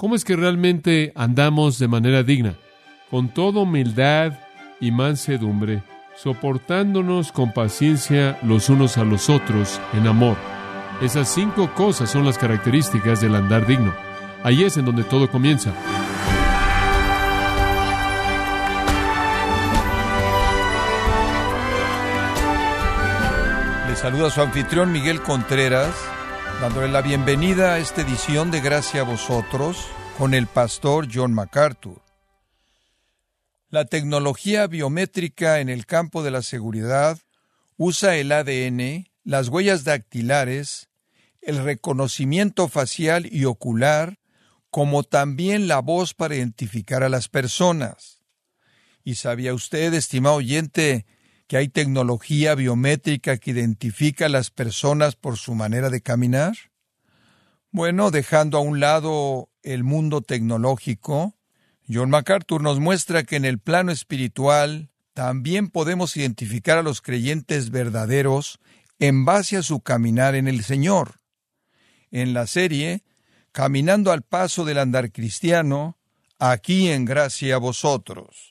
¿Cómo es que realmente andamos de manera digna? Con toda humildad y mansedumbre, soportándonos con paciencia los unos a los otros en amor. Esas cinco cosas son las características del andar digno. Ahí es en donde todo comienza. Le saluda su anfitrión Miguel Contreras dándole la bienvenida a esta edición de Gracia a vosotros con el pastor John MacArthur. La tecnología biométrica en el campo de la seguridad usa el ADN, las huellas dactilares, el reconocimiento facial y ocular, como también la voz para identificar a las personas. ¿Y sabía usted, estimado oyente, que hay tecnología biométrica que identifica a las personas por su manera de caminar? Bueno, dejando a un lado el mundo tecnológico, John MacArthur nos muestra que en el plano espiritual también podemos identificar a los creyentes verdaderos en base a su caminar en el Señor. En la serie, Caminando al paso del andar cristiano, aquí en gracia a vosotros.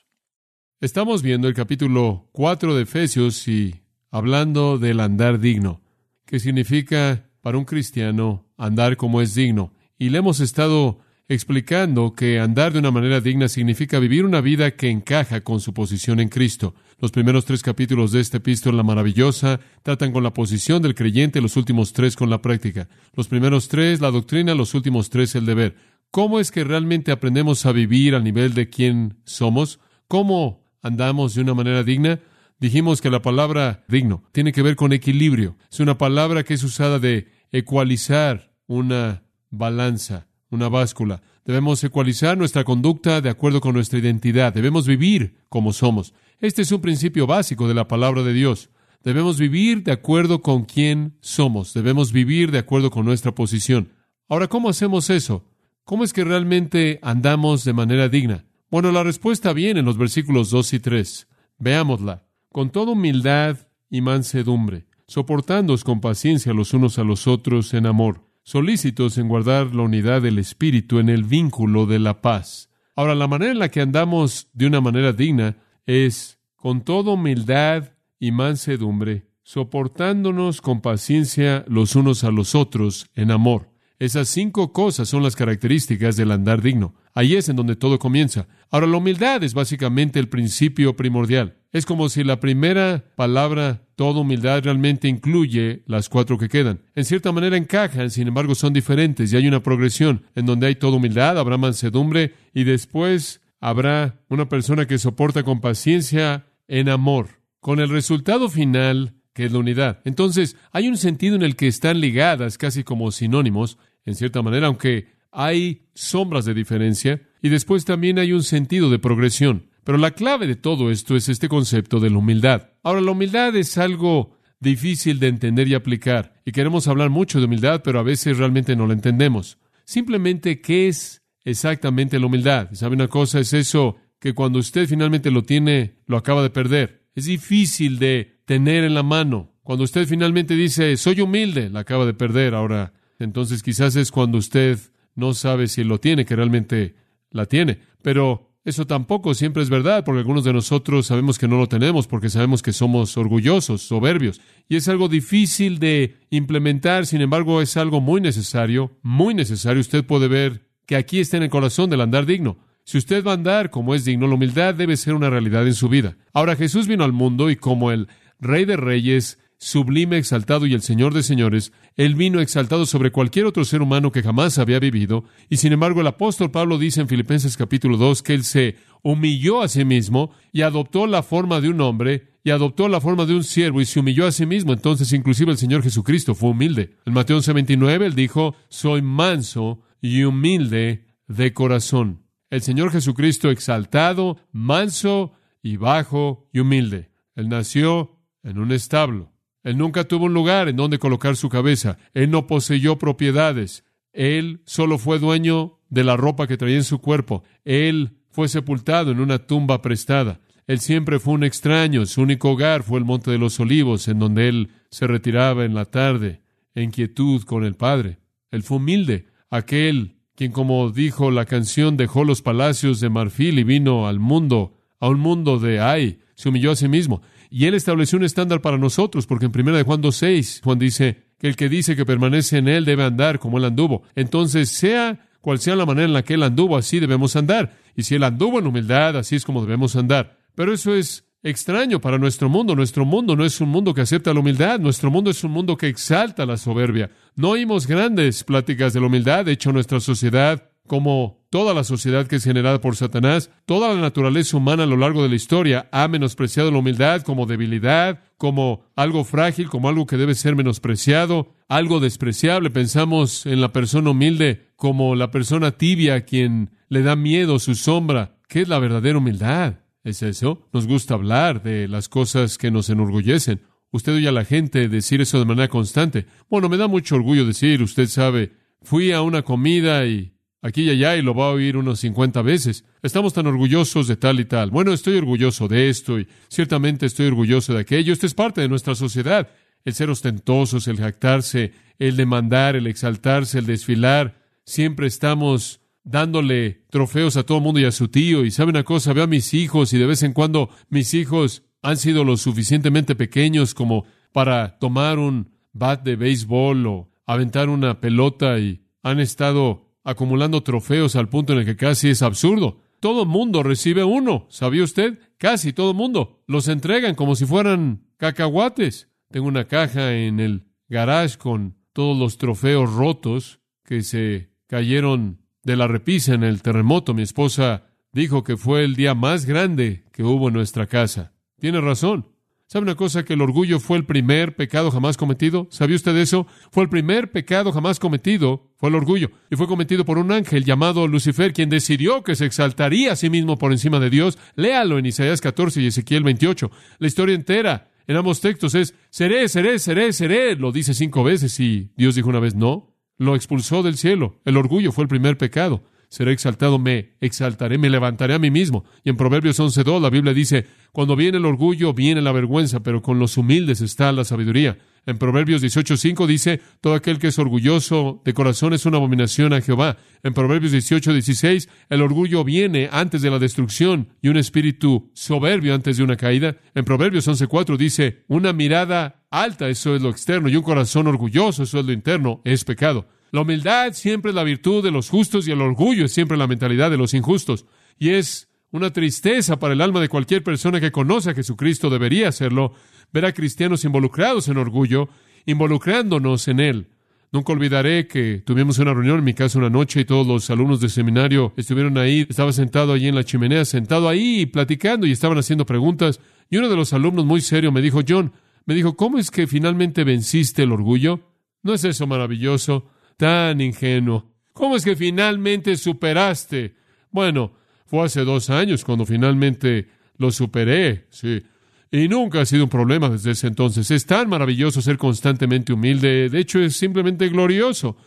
Estamos viendo el capítulo 4 de Efesios y hablando del andar digno, que significa para un cristiano andar como es digno. Y le hemos estado explicando que andar de una manera digna significa vivir una vida que encaja con su posición en Cristo. Los primeros tres capítulos de esta epístola maravillosa tratan con la posición del creyente, los últimos tres con la práctica. Los primeros tres la doctrina, los últimos tres el deber. ¿Cómo es que realmente aprendemos a vivir al nivel de quién somos? ¿Cómo andamos de una manera digna, dijimos que la palabra digno tiene que ver con equilibrio. Es una palabra que es usada de ecualizar una balanza, una báscula. Debemos ecualizar nuestra conducta de acuerdo con nuestra identidad. Debemos vivir como somos. Este es un principio básico de la palabra de Dios. Debemos vivir de acuerdo con quién somos. Debemos vivir de acuerdo con nuestra posición. Ahora, ¿cómo hacemos eso? ¿Cómo es que realmente andamos de manera digna? Bueno, la respuesta viene en los versículos 2 y 3. Veámosla. Con toda humildad y mansedumbre, soportándoos con paciencia los unos a los otros en amor, solícitos en guardar la unidad del Espíritu en el vínculo de la paz. Ahora, la manera en la que andamos de una manera digna es con toda humildad y mansedumbre, soportándonos con paciencia los unos a los otros en amor. Esas cinco cosas son las características del andar digno. Ahí es en donde todo comienza. Ahora, la humildad es básicamente el principio primordial. Es como si la primera palabra, toda humildad, realmente incluye las cuatro que quedan. En cierta manera encajan, sin embargo son diferentes y hay una progresión. En donde hay toda humildad, habrá mansedumbre y después habrá una persona que soporta con paciencia en amor, con el resultado final que es la unidad. Entonces, hay un sentido en el que están ligadas casi como sinónimos, en cierta manera, aunque hay sombras de diferencia y después también hay un sentido de progresión. Pero la clave de todo esto es este concepto de la humildad. Ahora, la humildad es algo difícil de entender y aplicar. Y queremos hablar mucho de humildad, pero a veces realmente no la entendemos. Simplemente, ¿qué es exactamente la humildad? ¿Sabe una cosa? Es eso que cuando usted finalmente lo tiene, lo acaba de perder. Es difícil de tener en la mano. Cuando usted finalmente dice, soy humilde, la acaba de perder. Ahora, entonces quizás es cuando usted no sabe si lo tiene, que realmente la tiene. Pero eso tampoco siempre es verdad, porque algunos de nosotros sabemos que no lo tenemos, porque sabemos que somos orgullosos, soberbios. Y es algo difícil de implementar, sin embargo, es algo muy necesario, muy necesario. Usted puede ver que aquí está en el corazón del andar digno. Si usted va a andar como es digno, la humildad debe ser una realidad en su vida. Ahora Jesús vino al mundo y como el Rey de Reyes, sublime, exaltado y el Señor de señores, Él vino exaltado sobre cualquier otro ser humano que jamás había vivido, y sin embargo el apóstol Pablo dice en Filipenses capítulo 2 que Él se humilló a sí mismo y adoptó la forma de un hombre y adoptó la forma de un siervo y se humilló a sí mismo. Entonces inclusive el Señor Jesucristo fue humilde. En Mateo 11:29 Él dijo, soy manso y humilde de corazón. El Señor Jesucristo exaltado, manso y bajo y humilde. Él nació en un establo él nunca tuvo un lugar en donde colocar su cabeza. Él no poseyó propiedades. Él solo fue dueño de la ropa que traía en su cuerpo. Él fue sepultado en una tumba prestada. Él siempre fue un extraño. Su único hogar fue el Monte de los Olivos, en donde él se retiraba en la tarde, en quietud con el Padre. Él fue humilde, aquel quien como dijo la canción dejó los palacios de marfil y vino al mundo, a un mundo de ay, se humilló a sí mismo. Y él estableció un estándar para nosotros, porque en 1 de Juan 2.6, Juan dice que el que dice que permanece en él debe andar como él anduvo. Entonces, sea cual sea la manera en la que él anduvo, así debemos andar. Y si él anduvo en humildad, así es como debemos andar. Pero eso es extraño para nuestro mundo. Nuestro mundo no es un mundo que acepta la humildad, nuestro mundo es un mundo que exalta la soberbia. No oímos grandes pláticas de la humildad, de hecho nuestra sociedad, como toda la sociedad que es generada por Satanás, toda la naturaleza humana a lo largo de la historia ha menospreciado la humildad como debilidad, como algo frágil, como algo que debe ser menospreciado, algo despreciable. Pensamos en la persona humilde como la persona tibia a quien le da miedo su sombra. ¿Qué es la verdadera humildad? ¿Es eso? Nos gusta hablar de las cosas que nos enorgullecen. Usted oye a la gente decir eso de manera constante. Bueno, me da mucho orgullo decir, usted sabe, fui a una comida y aquí y allá y lo va a oír unos 50 veces. Estamos tan orgullosos de tal y tal. Bueno, estoy orgulloso de esto y ciertamente estoy orgulloso de aquello. Esto es parte de nuestra sociedad. El ser ostentosos, el jactarse, el demandar, el exaltarse, el desfilar. Siempre estamos dándole trofeos a todo mundo y a su tío. Y sabe una cosa, veo a mis hijos y de vez en cuando mis hijos han sido lo suficientemente pequeños como para tomar un bat de béisbol o aventar una pelota y han estado acumulando trofeos al punto en el que casi es absurdo. Todo mundo recibe uno, ¿sabía usted? Casi todo mundo. Los entregan como si fueran cacahuates. Tengo una caja en el garage con todos los trofeos rotos que se cayeron de la repisa en el terremoto. Mi esposa dijo que fue el día más grande que hubo en nuestra casa. Tiene razón. ¿Sabe una cosa? Que el orgullo fue el primer pecado jamás cometido. ¿Sabía usted eso? Fue el primer pecado jamás cometido. Fue el orgullo. Y fue cometido por un ángel llamado Lucifer, quien decidió que se exaltaría a sí mismo por encima de Dios. Léalo en Isaías 14 y Ezequiel 28. La historia entera en ambos textos es, seré, seré, seré, seré. Lo dice cinco veces y Dios dijo una vez no lo expulsó del cielo. El orgullo fue el primer pecado. Seré exaltado, me exaltaré, me levantaré a mí mismo. Y en Proverbios 11.2 la Biblia dice, cuando viene el orgullo, viene la vergüenza, pero con los humildes está la sabiduría. En Proverbios 18.5 dice, todo aquel que es orgulloso de corazón es una abominación a Jehová. En Proverbios 18.16, el orgullo viene antes de la destrucción y un espíritu soberbio antes de una caída. En Proverbios 11.4 dice, una mirada alta, eso es lo externo, y un corazón orgulloso, eso es lo interno, es pecado. La humildad siempre es la virtud de los justos y el orgullo es siempre la mentalidad de los injustos. Y es una tristeza para el alma de cualquier persona que conoce a Jesucristo, debería hacerlo, ver a cristianos involucrados en orgullo, involucrándonos en él. Nunca olvidaré que tuvimos una reunión en mi casa una noche y todos los alumnos del seminario estuvieron ahí. Estaba sentado allí en la chimenea, sentado ahí platicando y estaban haciendo preguntas. Y uno de los alumnos muy serio me dijo, John, me dijo, ¿cómo es que finalmente venciste el orgullo? ¿No es eso maravilloso? Tan ingenuo. ¿Cómo es que finalmente superaste? Bueno, fue hace dos años cuando finalmente lo superé, sí. Y nunca ha sido un problema desde ese entonces. Es tan maravilloso ser constantemente humilde. De hecho, es simplemente glorioso.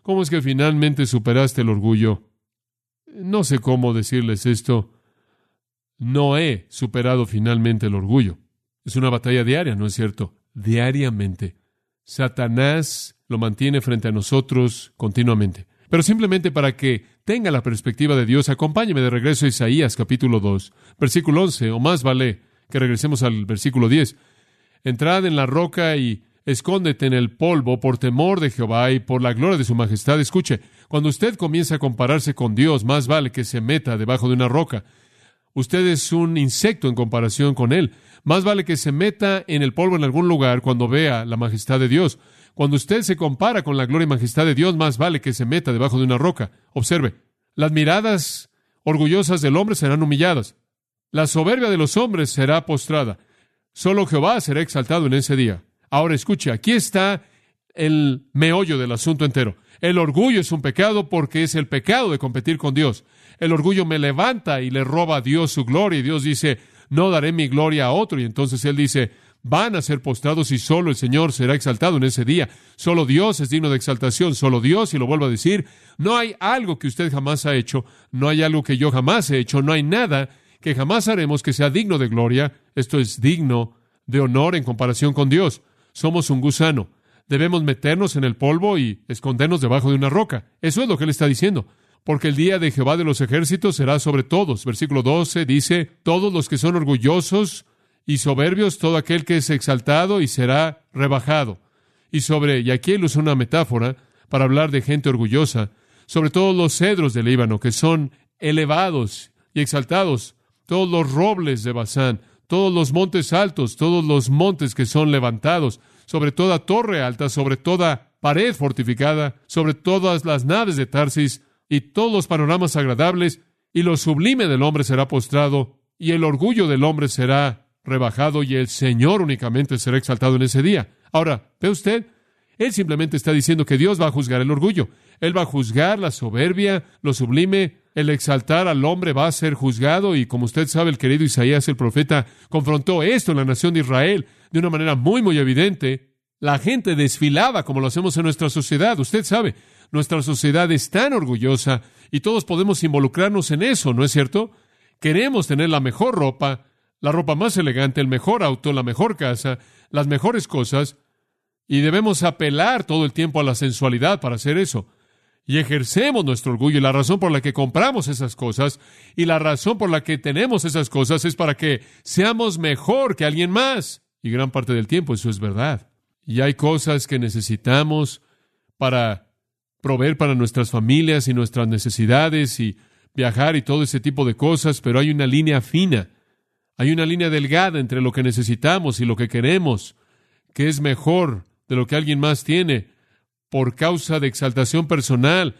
¿Cómo es que finalmente superaste el orgullo? No sé cómo decirles esto. No he superado finalmente el orgullo. Es una batalla diaria, ¿no es cierto? Diariamente. Satanás lo mantiene frente a nosotros continuamente. Pero simplemente para que tenga la perspectiva de Dios, acompáñeme de regreso a Isaías capítulo 2, versículo 11, o más vale que regresemos al versículo 10. Entrad en la roca y escóndete en el polvo por temor de Jehová y por la gloria de su majestad. Escuche, cuando usted comienza a compararse con Dios, más vale que se meta debajo de una roca. Usted es un insecto en comparación con Él. Más vale que se meta en el polvo en algún lugar cuando vea la majestad de Dios. Cuando usted se compara con la gloria y majestad de Dios, más vale que se meta debajo de una roca. Observe, las miradas orgullosas del hombre serán humilladas. La soberbia de los hombres será postrada. Solo Jehová será exaltado en ese día. Ahora escuche, aquí está el meollo del asunto entero. El orgullo es un pecado porque es el pecado de competir con Dios. El orgullo me levanta y le roba a Dios su gloria y Dios dice, no daré mi gloria a otro. Y entonces Él dice, van a ser postrados y solo el Señor será exaltado en ese día. Solo Dios es digno de exaltación, solo Dios, y lo vuelvo a decir, no hay algo que usted jamás ha hecho, no hay algo que yo jamás he hecho, no hay nada que jamás haremos que sea digno de gloria. Esto es digno de honor en comparación con Dios. Somos un gusano. Debemos meternos en el polvo y escondernos debajo de una roca. Eso es lo que él está diciendo. porque el día de Jehová de los ejércitos será sobre todos. Versículo 12 dice, todos los que son orgullosos y soberbios, todo aquel que es exaltado y será rebajado. Y sobre, y aquí él usa una metáfora para hablar de gente orgullosa, sobre todos los cedros del Líbano, que son elevados y exaltados, todos los robles de Basán, todos los montes altos, todos los montes que son levantados, sobre toda torre alta, sobre toda pared fortificada, sobre todas las naves de Tarsis, y todos los panoramas agradables, y lo sublime del hombre será postrado, y el orgullo del hombre será rebajado, y el Señor únicamente será exaltado en ese día. Ahora, ¿ve usted? Él simplemente está diciendo que Dios va a juzgar el orgullo. Él va a juzgar la soberbia, lo sublime, el exaltar al hombre va a ser juzgado y como usted sabe, el querido Isaías el profeta confrontó esto en la nación de Israel de una manera muy, muy evidente. La gente desfilaba como lo hacemos en nuestra sociedad. Usted sabe, nuestra sociedad es tan orgullosa y todos podemos involucrarnos en eso, ¿no es cierto? Queremos tener la mejor ropa, la ropa más elegante, el mejor auto, la mejor casa, las mejores cosas, y debemos apelar todo el tiempo a la sensualidad para hacer eso. Y ejercemos nuestro orgullo y la razón por la que compramos esas cosas y la razón por la que tenemos esas cosas es para que seamos mejor que alguien más. Y gran parte del tiempo eso es verdad. Y hay cosas que necesitamos para proveer para nuestras familias y nuestras necesidades y viajar y todo ese tipo de cosas, pero hay una línea fina, hay una línea delgada entre lo que necesitamos y lo que queremos, que es mejor de lo que alguien más tiene, por causa de exaltación personal,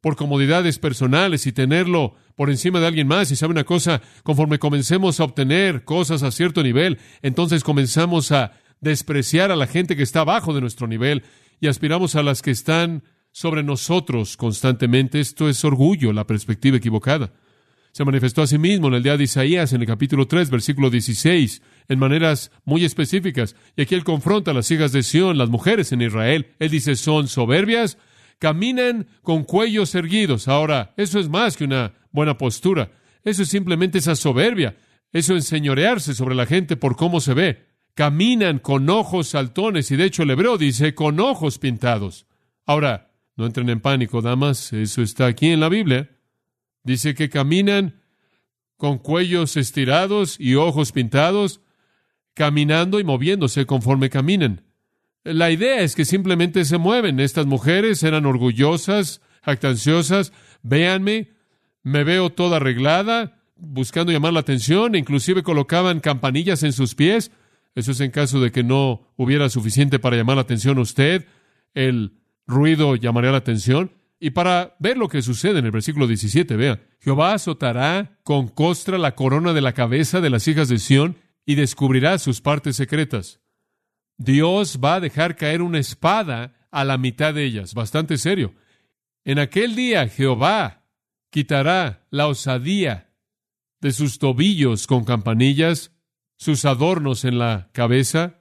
por comodidades personales y tenerlo por encima de alguien más. Y sabe una cosa, conforme comencemos a obtener cosas a cierto nivel, entonces comenzamos a despreciar a la gente que está abajo de nuestro nivel y aspiramos a las que están sobre nosotros constantemente. Esto es orgullo, la perspectiva equivocada. Se manifestó a sí mismo en el día de Isaías, en el capítulo 3, versículo 16, en maneras muy específicas. Y aquí él confronta a las hijas de Sión, las mujeres en Israel. Él dice, son soberbias, caminan con cuellos erguidos. Ahora, eso es más que una buena postura. Eso es simplemente esa soberbia. Eso es enseñorearse sobre la gente por cómo se ve. Caminan con ojos saltones y de hecho el hebreo dice con ojos pintados. Ahora, no entren en pánico, damas, eso está aquí en la Biblia. Dice que caminan con cuellos estirados y ojos pintados, caminando y moviéndose conforme caminan. La idea es que simplemente se mueven. Estas mujeres eran orgullosas, jactanciosas. Véanme, me veo toda arreglada, buscando llamar la atención, e inclusive colocaban campanillas en sus pies. Eso es en caso de que no hubiera suficiente para llamar la atención a usted. El ruido llamaría la atención. Y para ver lo que sucede en el versículo 17, vea, Jehová azotará con costra la corona de la cabeza de las hijas de Sión y descubrirá sus partes secretas. Dios va a dejar caer una espada a la mitad de ellas, bastante serio. En aquel día Jehová quitará la osadía de sus tobillos con campanillas, sus adornos en la cabeza,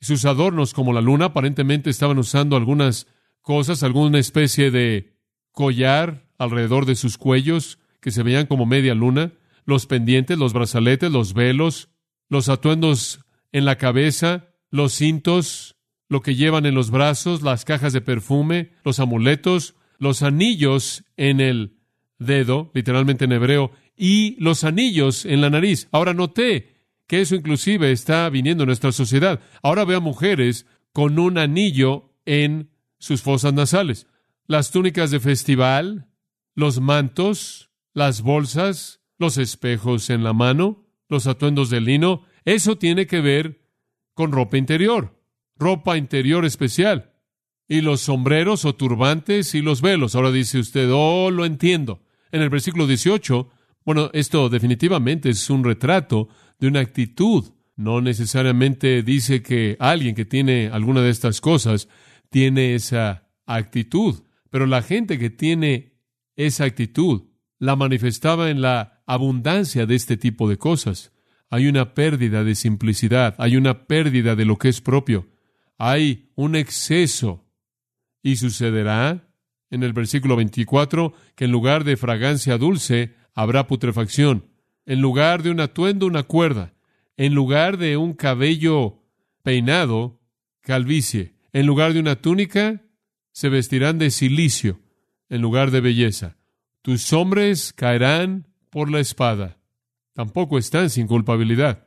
sus adornos como la luna, aparentemente estaban usando algunas cosas, alguna especie de collar alrededor de sus cuellos que se veían como media luna, los pendientes, los brazaletes, los velos, los atuendos en la cabeza, los cintos, lo que llevan en los brazos, las cajas de perfume, los amuletos, los anillos en el dedo, literalmente en hebreo, y los anillos en la nariz. Ahora noté que eso inclusive está viniendo en nuestra sociedad. Ahora veo a mujeres con un anillo en sus fosas nasales. Las túnicas de festival, los mantos, las bolsas, los espejos en la mano, los atuendos de lino, eso tiene que ver con ropa interior, ropa interior especial. Y los sombreros o turbantes y los velos. Ahora dice usted, oh, lo entiendo. En el versículo 18, bueno, esto definitivamente es un retrato de una actitud. No necesariamente dice que alguien que tiene alguna de estas cosas tiene esa actitud, pero la gente que tiene esa actitud la manifestaba en la abundancia de este tipo de cosas. Hay una pérdida de simplicidad, hay una pérdida de lo que es propio, hay un exceso. Y sucederá en el versículo 24 que en lugar de fragancia dulce habrá putrefacción, en lugar de un atuendo una cuerda, en lugar de un cabello peinado, calvicie. En lugar de una túnica, se vestirán de silicio, en lugar de belleza. tus hombres caerán por la espada. Tampoco están sin culpabilidad.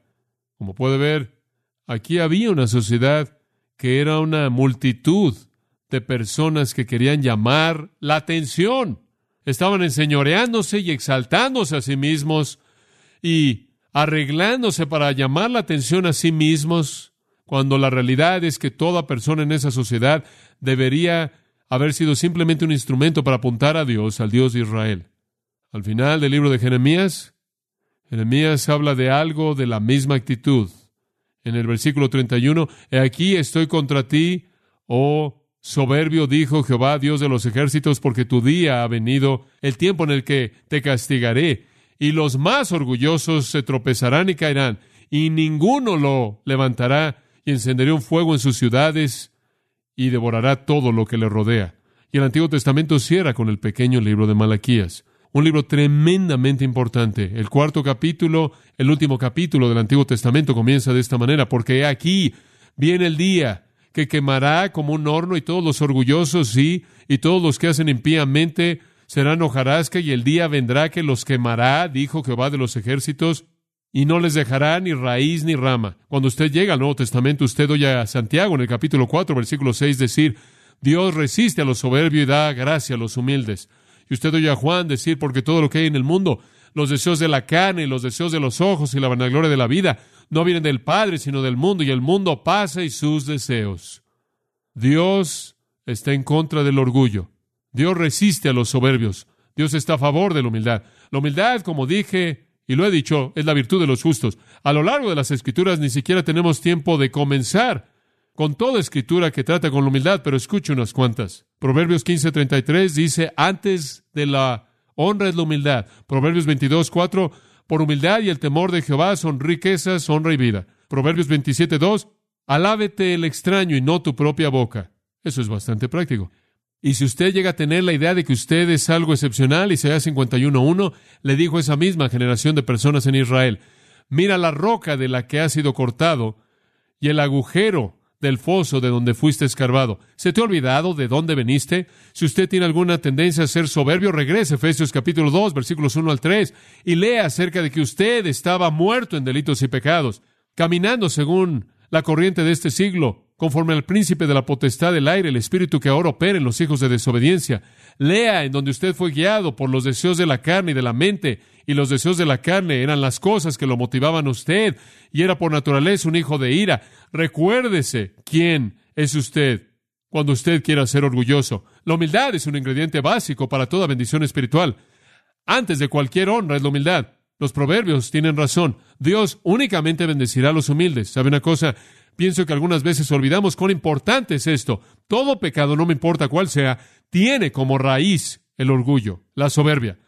Como puede ver, aquí había una sociedad que era una multitud de personas que querían llamar la atención. Estaban enseñoreándose y exaltándose a sí mismos y arreglándose para llamar la atención a sí mismos, cuando la realidad es que toda persona en esa sociedad debería haber sido simplemente un instrumento para apuntar a Dios, al Dios de Israel. Al final del libro de Jeremías, Jeremías habla de algo de la misma actitud. En el versículo 31, He aquí estoy contra ti, oh soberbio, dijo Jehová, Dios de los ejércitos, porque tu día ha venido, el tiempo en el que te castigaré, y los más orgullosos se tropezarán y caerán, y ninguno lo levantará, y encenderé un fuego en sus ciudades, y devorará todo lo que le rodea. Y el Antiguo Testamento cierra con el pequeño libro de Malaquías un libro tremendamente importante. El cuarto capítulo, el último capítulo del Antiguo Testamento comienza de esta manera, porque aquí viene el día que quemará como un horno y todos los orgullosos, sí, y todos los que hacen impíamente serán hojarasca y el día vendrá que los quemará, dijo Jehová de los ejércitos, y no les dejará ni raíz ni rama. Cuando usted llega al Nuevo Testamento, usted oye a Santiago en el capítulo 4, versículo 6 decir, Dios resiste a los soberbios y da gracia a los humildes. Y usted oye a Juan decir, porque todo lo que hay en el mundo, los deseos de la carne, los deseos de los ojos y la vanagloria de la vida, no vienen del Padre, sino del mundo, y el mundo pasa y sus deseos. Dios está en contra del orgullo. Dios resiste a los soberbios. Dios está a favor de la humildad. La humildad, como dije, y lo he dicho, es la virtud de los justos. A lo largo de las escrituras ni siquiera tenemos tiempo de comenzar con toda escritura que trata con la humildad, pero escuche unas cuantas. Proverbios 15:33 dice, antes de la honra es la humildad. Proverbios 22:4, por humildad y el temor de Jehová son riquezas, honra y vida. Proverbios 27:2, alábete el extraño y no tu propia boca. Eso es bastante práctico. Y si usted llega a tener la idea de que usted es algo excepcional, Isaías 51.1 le dijo a esa misma generación de personas en Israel, mira la roca de la que ha sido cortado y el agujero del foso de donde fuiste escarbado. ¿Se te ha olvidado de dónde veniste? Si usted tiene alguna tendencia a ser soberbio, regrese a Efesios capítulo 2, versículos 1 al 3, y lea acerca de que usted estaba muerto en delitos y pecados, caminando según la corriente de este siglo, conforme al príncipe de la potestad del aire, el espíritu que ahora opera en los hijos de desobediencia. Lea en donde usted fue guiado por los deseos de la carne y de la mente, y los deseos de la carne eran las cosas que lo motivaban a usted, y era por naturaleza un hijo de ira. Recuérdese quién es usted cuando usted quiera ser orgulloso. La humildad es un ingrediente básico para toda bendición espiritual. Antes de cualquier honra es la humildad. Los proverbios tienen razón. Dios únicamente bendecirá a los humildes. ¿Sabe una cosa? Pienso que algunas veces olvidamos cuán importante es esto. Todo pecado, no me importa cuál sea, tiene como raíz el orgullo, la soberbia.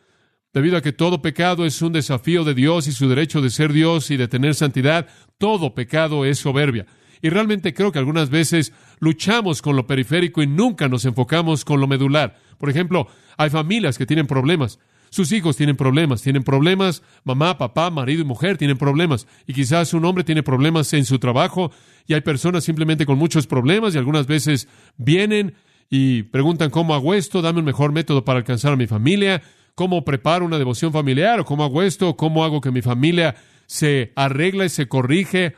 Debido a que todo pecado es un desafío de Dios y su derecho de ser Dios y de tener santidad, todo pecado es soberbia. Y realmente creo que algunas veces luchamos con lo periférico y nunca nos enfocamos con lo medular. Por ejemplo, hay familias que tienen problemas. Sus hijos tienen problemas, tienen problemas, mamá, papá, marido y mujer tienen problemas. Y quizás un hombre tiene problemas en su trabajo y hay personas simplemente con muchos problemas y algunas veces vienen y preguntan cómo hago esto, dame un mejor método para alcanzar a mi familia, cómo preparo una devoción familiar o cómo hago esto, cómo hago que mi familia se arregla y se corrige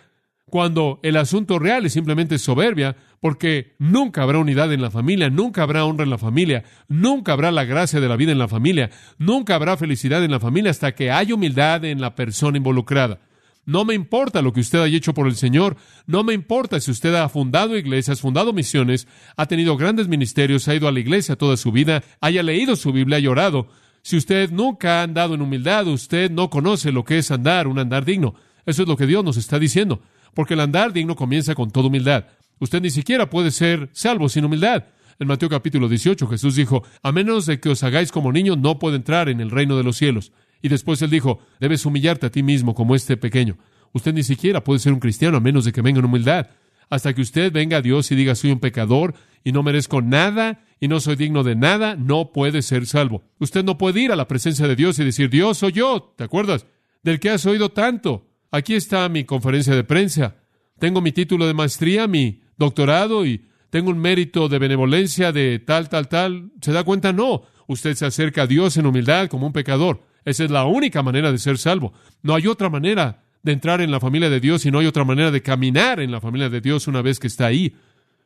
cuando el asunto real es simplemente soberbia, porque nunca habrá unidad en la familia, nunca habrá honra en la familia, nunca habrá la gracia de la vida en la familia, nunca habrá felicidad en la familia hasta que haya humildad en la persona involucrada. No me importa lo que usted haya hecho por el Señor, no me importa si usted ha fundado iglesias, fundado misiones, ha tenido grandes ministerios, ha ido a la iglesia toda su vida, haya leído su Biblia y orado. Si usted nunca ha andado en humildad, usted no conoce lo que es andar, un andar digno. Eso es lo que Dios nos está diciendo porque el andar digno comienza con toda humildad. Usted ni siquiera puede ser salvo sin humildad. En Mateo capítulo 18 Jesús dijo, a menos de que os hagáis como niños, no puede entrar en el reino de los cielos. Y después él dijo, debes humillarte a ti mismo como este pequeño. Usted ni siquiera puede ser un cristiano a menos de que venga en humildad. Hasta que usted venga a Dios y diga, soy un pecador y no merezco nada y no soy digno de nada, no puede ser salvo. Usted no puede ir a la presencia de Dios y decir, Dios soy yo, ¿te acuerdas? Del que has oído tanto. Aquí está mi conferencia de prensa. Tengo mi título de maestría, mi doctorado y tengo un mérito de benevolencia de tal, tal, tal. ¿Se da cuenta? No. Usted se acerca a Dios en humildad como un pecador. Esa es la única manera de ser salvo. No hay otra manera de entrar en la familia de Dios y no hay otra manera de caminar en la familia de Dios una vez que está ahí.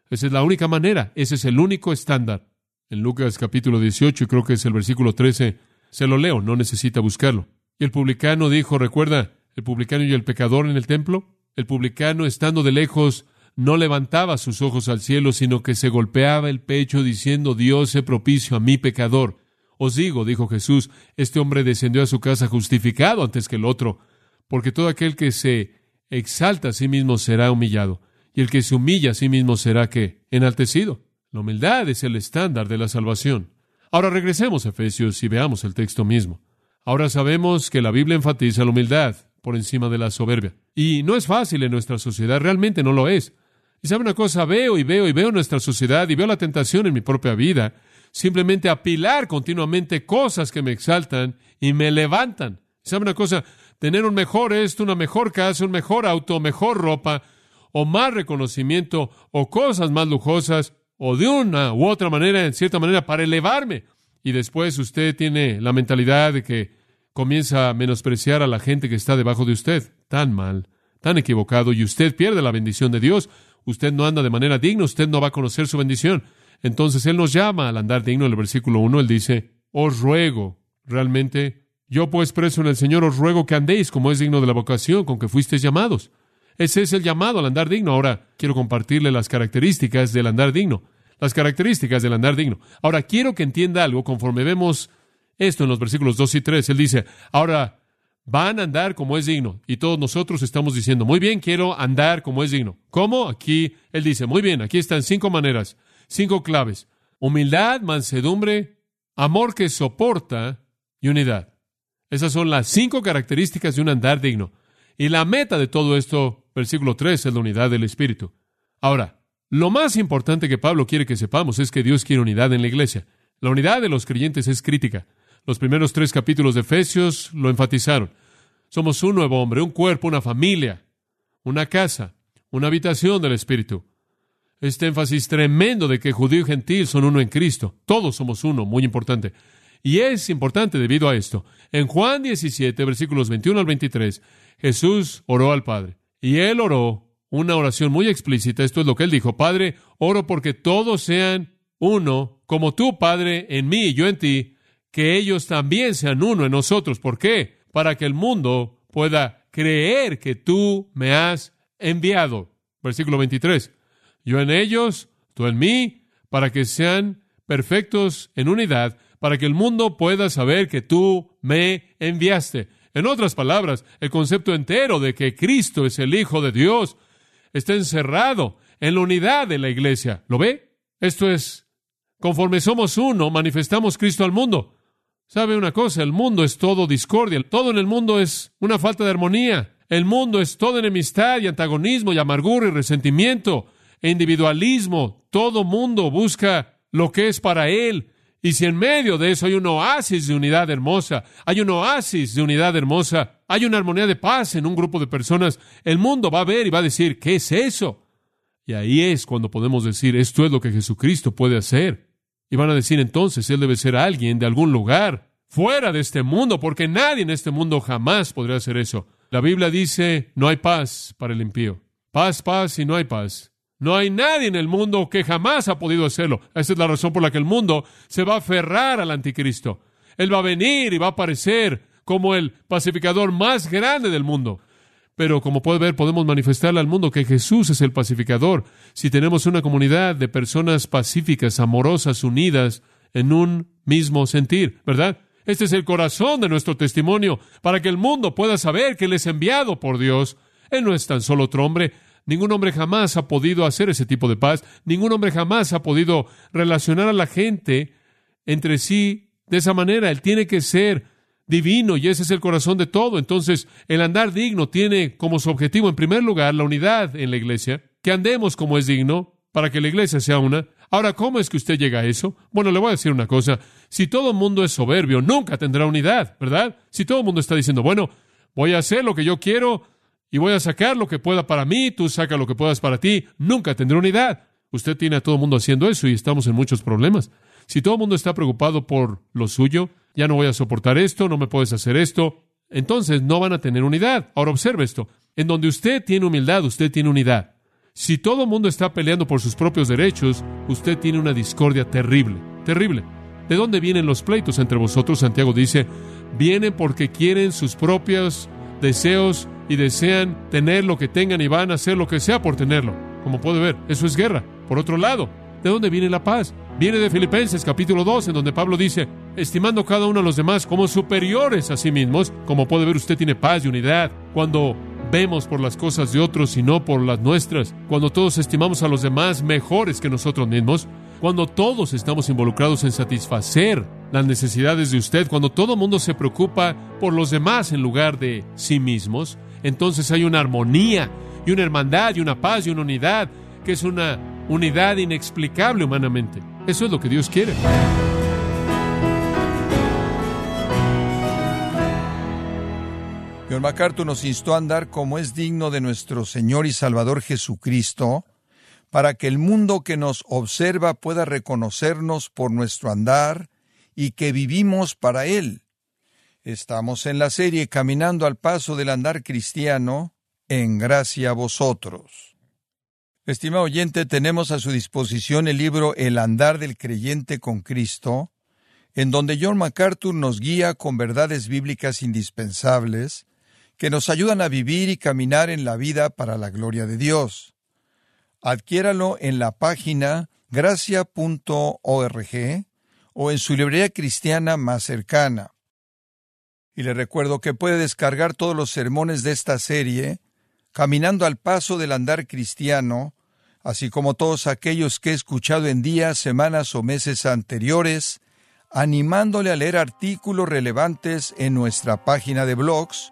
Esa es la única manera. Ese es el único estándar. En Lucas capítulo 18, y creo que es el versículo 13, se lo leo, no necesita buscarlo. Y el publicano dijo, recuerda, el publicano y el pecador en el templo. El publicano, estando de lejos, no levantaba sus ojos al cielo, sino que se golpeaba el pecho diciendo, Dios se propicio a mi pecador. Os digo, dijo Jesús, este hombre descendió a su casa justificado antes que el otro, porque todo aquel que se exalta a sí mismo será humillado, y el que se humilla a sí mismo será que enaltecido. La humildad es el estándar de la salvación. Ahora regresemos a Efesios y veamos el texto mismo. Ahora sabemos que la Biblia enfatiza la humildad por encima de la soberbia. Y no es fácil en nuestra sociedad, realmente no lo es. Y sabe una cosa, veo y veo y veo nuestra sociedad y veo la tentación en mi propia vida, simplemente apilar continuamente cosas que me exaltan y me levantan. ¿Sabe una cosa? Tener un mejor esto, una mejor casa, un mejor auto, mejor ropa, o más reconocimiento, o cosas más lujosas, o de una u otra manera, en cierta manera, para elevarme. Y después usted tiene la mentalidad de que comienza a menospreciar a la gente que está debajo de usted. Tan mal, tan equivocado, y usted pierde la bendición de Dios usted no anda de manera digna, usted no va a conocer su bendición. Entonces Él nos llama al andar digno. En el versículo 1 Él dice, os ruego, realmente, yo pues preso en el Señor, os ruego que andéis como es digno de la vocación con que fuisteis llamados. Ese es el llamado al andar digno. Ahora quiero compartirle las características del andar digno. Las características del andar digno. Ahora quiero que entienda algo conforme vemos esto en los versículos 2 y 3. Él dice, ahora van a andar como es digno. Y todos nosotros estamos diciendo, muy bien, quiero andar como es digno. ¿Cómo? Aquí él dice, muy bien, aquí están cinco maneras, cinco claves. Humildad, mansedumbre, amor que soporta y unidad. Esas son las cinco características de un andar digno. Y la meta de todo esto, versículo 3, es la unidad del Espíritu. Ahora, lo más importante que Pablo quiere que sepamos es que Dios quiere unidad en la iglesia. La unidad de los creyentes es crítica. Los primeros tres capítulos de Efesios lo enfatizaron. Somos un nuevo hombre, un cuerpo, una familia, una casa, una habitación del Espíritu. Este énfasis tremendo de que judío y gentil son uno en Cristo. Todos somos uno, muy importante. Y es importante debido a esto. En Juan 17, versículos 21 al 23, Jesús oró al Padre. Y él oró una oración muy explícita. Esto es lo que él dijo. Padre, oro porque todos sean uno, como tú, Padre, en mí y yo en ti, que ellos también sean uno en nosotros. ¿Por qué? Para que el mundo pueda creer que tú me has enviado. Versículo 23. Yo en ellos, tú en mí, para que sean perfectos en unidad, para que el mundo pueda saber que tú me enviaste. En otras palabras, el concepto entero de que Cristo es el Hijo de Dios está encerrado en la unidad de la iglesia. ¿Lo ve? Esto es, conforme somos uno, manifestamos Cristo al mundo. ¿Sabe una cosa? El mundo es todo discordia. Todo en el mundo es una falta de armonía. El mundo es todo enemistad y antagonismo y amargura y resentimiento e individualismo. Todo mundo busca lo que es para él. Y si en medio de eso hay un oasis de unidad hermosa, hay un oasis de unidad hermosa, hay una armonía de paz en un grupo de personas, el mundo va a ver y va a decir, ¿qué es eso? Y ahí es cuando podemos decir, esto es lo que Jesucristo puede hacer. Y van a decir entonces, Él debe ser alguien de algún lugar, fuera de este mundo, porque nadie en este mundo jamás podría hacer eso. La Biblia dice, no hay paz para el impío. Paz, paz y no hay paz. No hay nadie en el mundo que jamás ha podido hacerlo. Esa es la razón por la que el mundo se va a aferrar al anticristo. Él va a venir y va a aparecer como el pacificador más grande del mundo. Pero como puede ver, podemos manifestarle al mundo que Jesús es el pacificador. Si tenemos una comunidad de personas pacíficas, amorosas, unidas en un mismo sentir, ¿verdad? Este es el corazón de nuestro testimonio, para que el mundo pueda saber que Él es enviado por Dios. Él no es tan solo otro hombre. Ningún hombre jamás ha podido hacer ese tipo de paz. Ningún hombre jamás ha podido relacionar a la gente entre sí de esa manera. Él tiene que ser divino y ese es el corazón de todo. Entonces, el andar digno tiene como su objetivo, en primer lugar, la unidad en la iglesia, que andemos como es digno para que la iglesia sea una. Ahora, ¿cómo es que usted llega a eso? Bueno, le voy a decir una cosa. Si todo el mundo es soberbio, nunca tendrá unidad, ¿verdad? Si todo el mundo está diciendo, bueno, voy a hacer lo que yo quiero y voy a sacar lo que pueda para mí, tú saca lo que puedas para ti, nunca tendrá unidad. Usted tiene a todo el mundo haciendo eso y estamos en muchos problemas. Si todo el mundo está preocupado por lo suyo, ya no voy a soportar esto, no me puedes hacer esto, entonces no van a tener unidad. Ahora observe esto. En donde usted tiene humildad, usted tiene unidad. Si todo el mundo está peleando por sus propios derechos, usted tiene una discordia terrible, terrible. ¿De dónde vienen los pleitos entre vosotros? Santiago dice, vienen porque quieren sus propios deseos y desean tener lo que tengan y van a hacer lo que sea por tenerlo. Como puede ver, eso es guerra. Por otro lado, ¿de dónde viene la paz? Viene de Filipenses capítulo 2, en donde Pablo dice, estimando cada uno a los demás como superiores a sí mismos, como puede ver usted tiene paz y unidad. Cuando vemos por las cosas de otros y no por las nuestras, cuando todos estimamos a los demás mejores que nosotros mismos, cuando todos estamos involucrados en satisfacer las necesidades de usted, cuando todo el mundo se preocupa por los demás en lugar de sí mismos, entonces hay una armonía y una hermandad y una paz y una unidad que es una unidad inexplicable humanamente. Eso es lo que Dios quiere. John MacArthur nos instó a andar como es digno de nuestro Señor y Salvador Jesucristo, para que el mundo que nos observa pueda reconocernos por nuestro andar y que vivimos para Él. Estamos en la serie Caminando al Paso del Andar Cristiano, en gracia a vosotros. Estimado oyente, tenemos a su disposición el libro El andar del creyente con Cristo, en donde John MacArthur nos guía con verdades bíblicas indispensables que nos ayudan a vivir y caminar en la vida para la gloria de Dios. Adquiéralo en la página gracia.org o en su librería cristiana más cercana. Y le recuerdo que puede descargar todos los sermones de esta serie, Caminando al Paso del Andar Cristiano, así como todos aquellos que he escuchado en días, semanas o meses anteriores, animándole a leer artículos relevantes en nuestra página de blogs,